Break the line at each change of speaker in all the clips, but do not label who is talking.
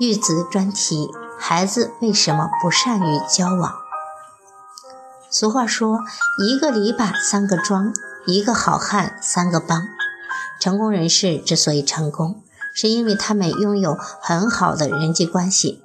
育子专题：孩子为什么不善于交往？俗话说：“一个篱笆三个桩，一个好汉三个帮。”成功人士之所以成功，是因为他们拥有很好的人际关系。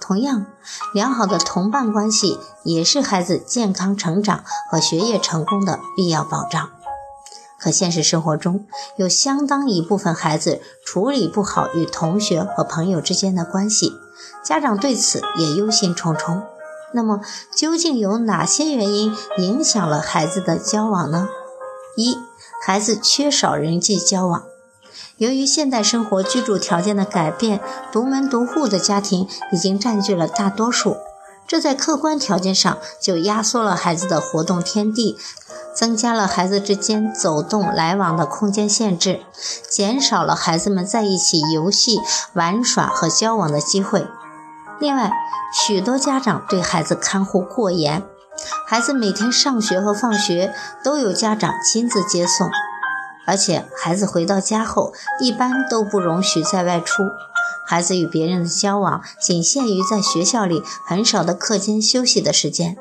同样，良好的同伴关系也是孩子健康成长和学业成功的必要保障。可现实生活中，有相当一部分孩子处理不好与同学和朋友之间的关系，家长对此也忧心忡忡。那么，究竟有哪些原因影响了孩子的交往呢？一、孩子缺少人际交往。由于现代生活居住条件的改变，独门独户的家庭已经占据了大多数，这在客观条件上就压缩了孩子的活动天地。增加了孩子之间走动来往的空间限制，减少了孩子们在一起游戏、玩耍和交往的机会。另外，许多家长对孩子看护过严，孩子每天上学和放学都有家长亲自接送，而且孩子回到家后一般都不容许再外出，孩子与别人的交往仅限于在学校里很少的课间休息的时间。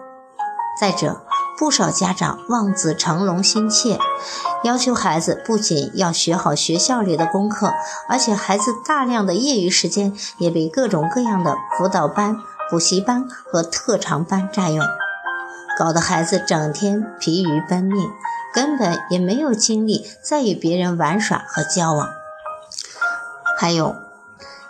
再者，不少家长望子成龙心切，要求孩子不仅要学好学校里的功课，而且孩子大量的业余时间也被各种各样的辅导班、补习班和特长班占用，搞得孩子整天疲于奔命，根本也没有精力再与别人玩耍和交往。还有。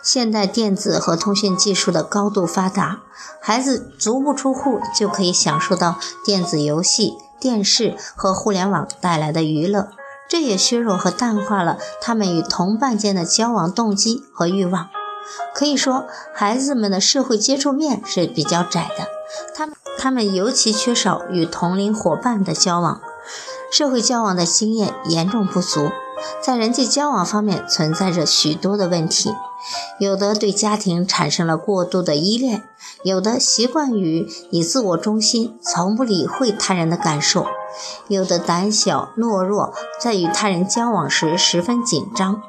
现代电子和通讯技术的高度发达，孩子足不出户就可以享受到电子游戏、电视和互联网带来的娱乐，这也削弱和淡化了他们与同伴间的交往动机和欲望。可以说，孩子们的社会接触面是比较窄的，他们他们尤其缺少与同龄伙伴的交往，社会交往的经验严重不足。在人际交往方面存在着许多的问题，有的对家庭产生了过度的依恋，有的习惯于以自我中心，从不理会他人的感受，有的胆小懦弱，在与他人交往时十分紧张，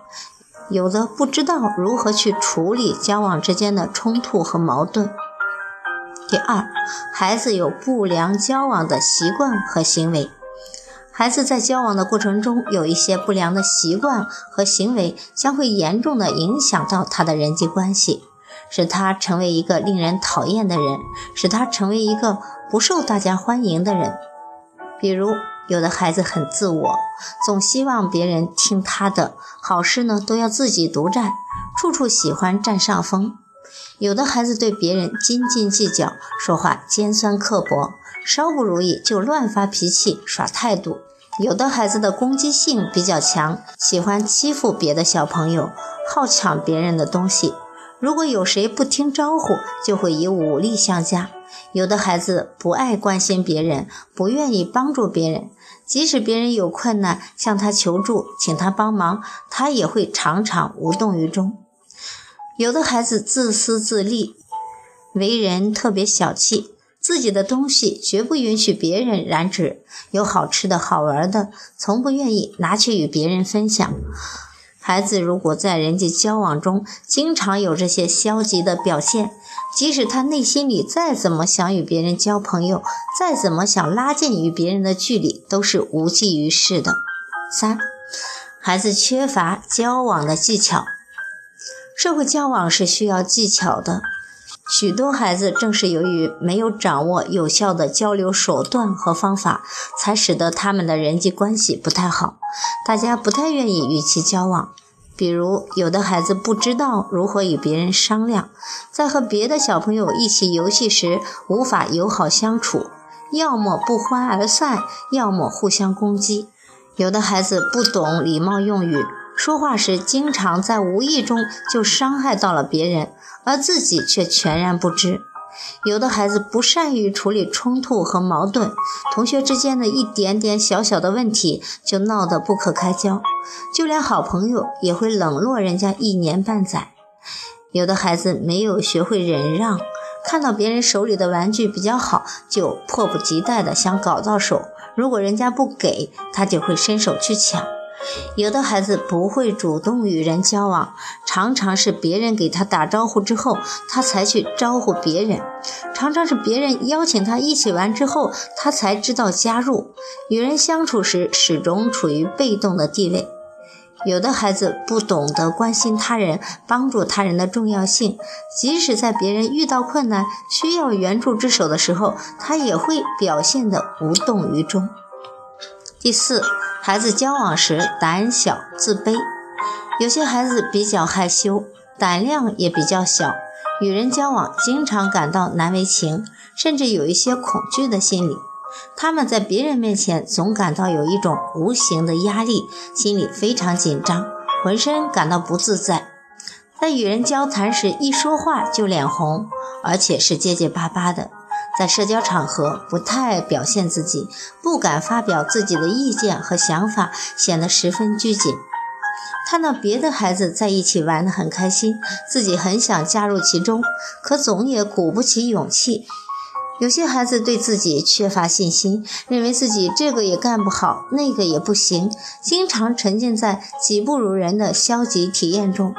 有的不知道如何去处理交往之间的冲突和矛盾。第二，孩子有不良交往的习惯和行为。孩子在交往的过程中有一些不良的习惯和行为，将会严重的影响到他的人际关系，使他成为一个令人讨厌的人，使他成为一个不受大家欢迎的人。比如，有的孩子很自我，总希望别人听他的，好事呢都要自己独占，处处喜欢占上风；有的孩子对别人斤斤计较，说话尖酸刻薄，稍不如意就乱发脾气，耍态度。有的孩子的攻击性比较强，喜欢欺负别的小朋友，好抢别人的东西。如果有谁不听招呼，就会以武力相加。有的孩子不爱关心别人，不愿意帮助别人，即使别人有困难向他求助，请他帮忙，他也会常常无动于衷。有的孩子自私自利，为人特别小气。自己的东西绝不允许别人染指，有好吃的好玩的，从不愿意拿去与别人分享。孩子如果在人际交往中经常有这些消极的表现，即使他内心里再怎么想与别人交朋友，再怎么想拉近与别人的距离，都是无济于事的。三，孩子缺乏交往的技巧，社会交往是需要技巧的。许多孩子正是由于没有掌握有效的交流手段和方法，才使得他们的人际关系不太好，大家不太愿意与其交往。比如，有的孩子不知道如何与别人商量，在和别的小朋友一起游戏时无法友好相处，要么不欢而散，要么互相攻击。有的孩子不懂礼貌用语。说话时经常在无意中就伤害到了别人，而自己却全然不知。有的孩子不善于处理冲突和矛盾，同学之间的一点点小小的问题就闹得不可开交，就连好朋友也会冷落人家一年半载。有的孩子没有学会忍让，看到别人手里的玩具比较好，就迫不及待地想搞到手，如果人家不给，他就会伸手去抢。有的孩子不会主动与人交往，常常是别人给他打招呼之后，他才去招呼别人；常常是别人邀请他一起玩之后，他才知道加入。与人相处时，始终处于被动的地位。有的孩子不懂得关心他人、帮助他人的重要性，即使在别人遇到困难需要援助之手的时候，他也会表现得无动于衷。第四。孩子交往时胆小自卑，有些孩子比较害羞，胆量也比较小，与人交往经常感到难为情，甚至有一些恐惧的心理。他们在别人面前总感到有一种无形的压力，心里非常紧张，浑身感到不自在。在与人交谈时，一说话就脸红，而且是结结巴巴的。在社交场合不太表现自己，不敢发表自己的意见和想法，显得十分拘谨。看到别的孩子在一起玩得很开心，自己很想加入其中，可总也鼓不起勇气。有些孩子对自己缺乏信心，认为自己这个也干不好，那个也不行，经常沉浸在己不如人的消极体验中。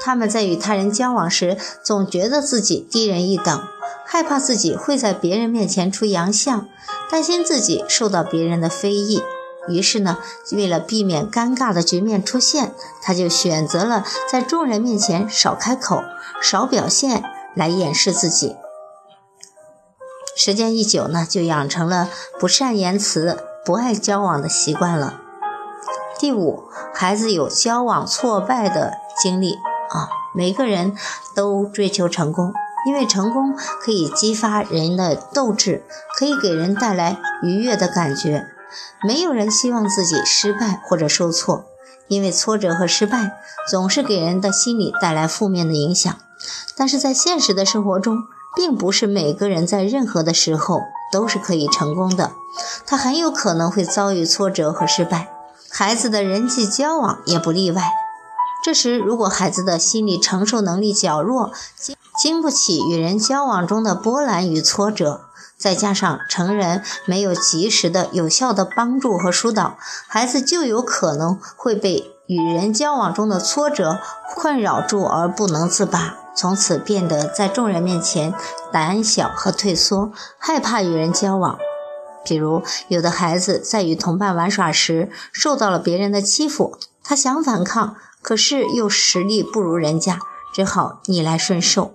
他们在与他人交往时，总觉得自己低人一等。害怕自己会在别人面前出洋相，担心自己受到别人的非议，于是呢，为了避免尴尬的局面出现，他就选择了在众人面前少开口、少表现，来掩饰自己。时间一久呢，就养成了不善言辞、不爱交往的习惯了。第五，孩子有交往挫败的经历啊，每个人都追求成功。因为成功可以激发人的斗志，可以给人带来愉悦的感觉。没有人希望自己失败或者受挫，因为挫折和失败总是给人的心理带来负面的影响。但是在现实的生活中，并不是每个人在任何的时候都是可以成功的，他很有可能会遭遇挫折和失败。孩子的人际交往也不例外。这时，如果孩子的心理承受能力较弱，经不起与人交往中的波澜与挫折，再加上成人没有及时的有效的帮助和疏导，孩子就有可能会被与人交往中的挫折困扰住而不能自拔，从此变得在众人面前胆小和退缩，害怕与人交往。比如，有的孩子在与同伴玩耍时受到了别人的欺负，他想反抗，可是又实力不如人家，只好逆来顺受。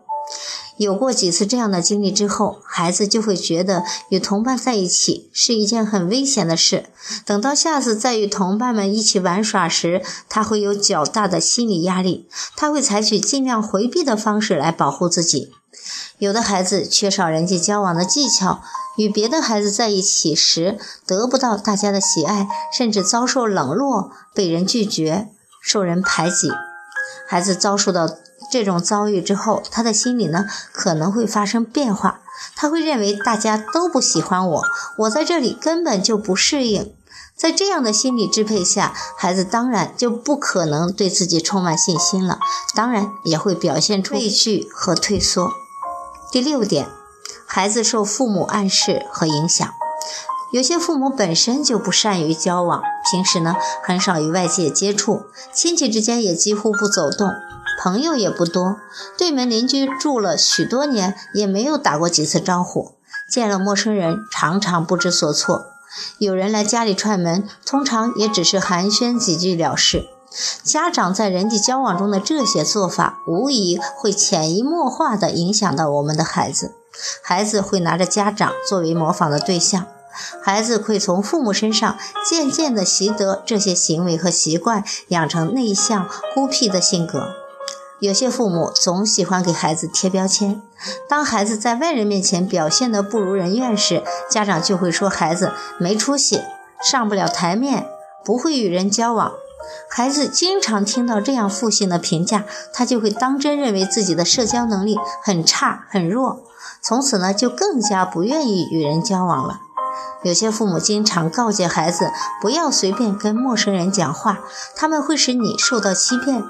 有过几次这样的经历之后，孩子就会觉得与同伴在一起是一件很危险的事。等到下次再与同伴们一起玩耍时，他会有较大的心理压力，他会采取尽量回避的方式来保护自己。有的孩子缺少人际交往的技巧，与别的孩子在一起时得不到大家的喜爱，甚至遭受冷落、被人拒绝、受人排挤。孩子遭受到。这种遭遇之后，他的心理呢可能会发生变化，他会认为大家都不喜欢我，我在这里根本就不适应。在这样的心理支配下，孩子当然就不可能对自己充满信心了，当然也会表现出畏惧和退缩。第六点，孩子受父母暗示和影响，有些父母本身就不善于交往，平时呢很少与外界接触，亲戚之间也几乎不走动。朋友也不多，对门邻居住了许多年，也没有打过几次招呼。见了陌生人，常常不知所措。有人来家里串门，通常也只是寒暄几句了事。家长在人际交往中的这些做法，无疑会潜移默化地影响到我们的孩子。孩子会拿着家长作为模仿的对象，孩子会从父母身上渐渐地习得这些行为和习惯，养成内向孤僻的性格。有些父母总喜欢给孩子贴标签，当孩子在外人面前表现得不如人愿时，家长就会说孩子没出息，上不了台面，不会与人交往。孩子经常听到这样负性的评价，他就会当真认为自己的社交能力很差很弱，从此呢就更加不愿意与人交往了。有些父母经常告诫孩子不要随便跟陌生人讲话，他们会使你受到欺骗。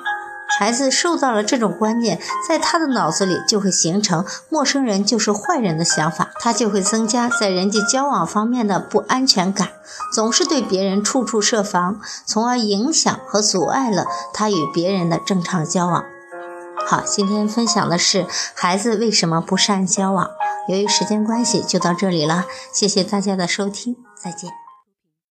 孩子受到了这种观念，在他的脑子里就会形成陌生人就是坏人的想法，他就会增加在人际交往方面的不安全感，总是对别人处处设防，从而影响和阻碍了他与别人的正常交往。好，今天分享的是孩子为什么不善交往。由于时间关系，就到这里了，谢谢大家的收听，再见。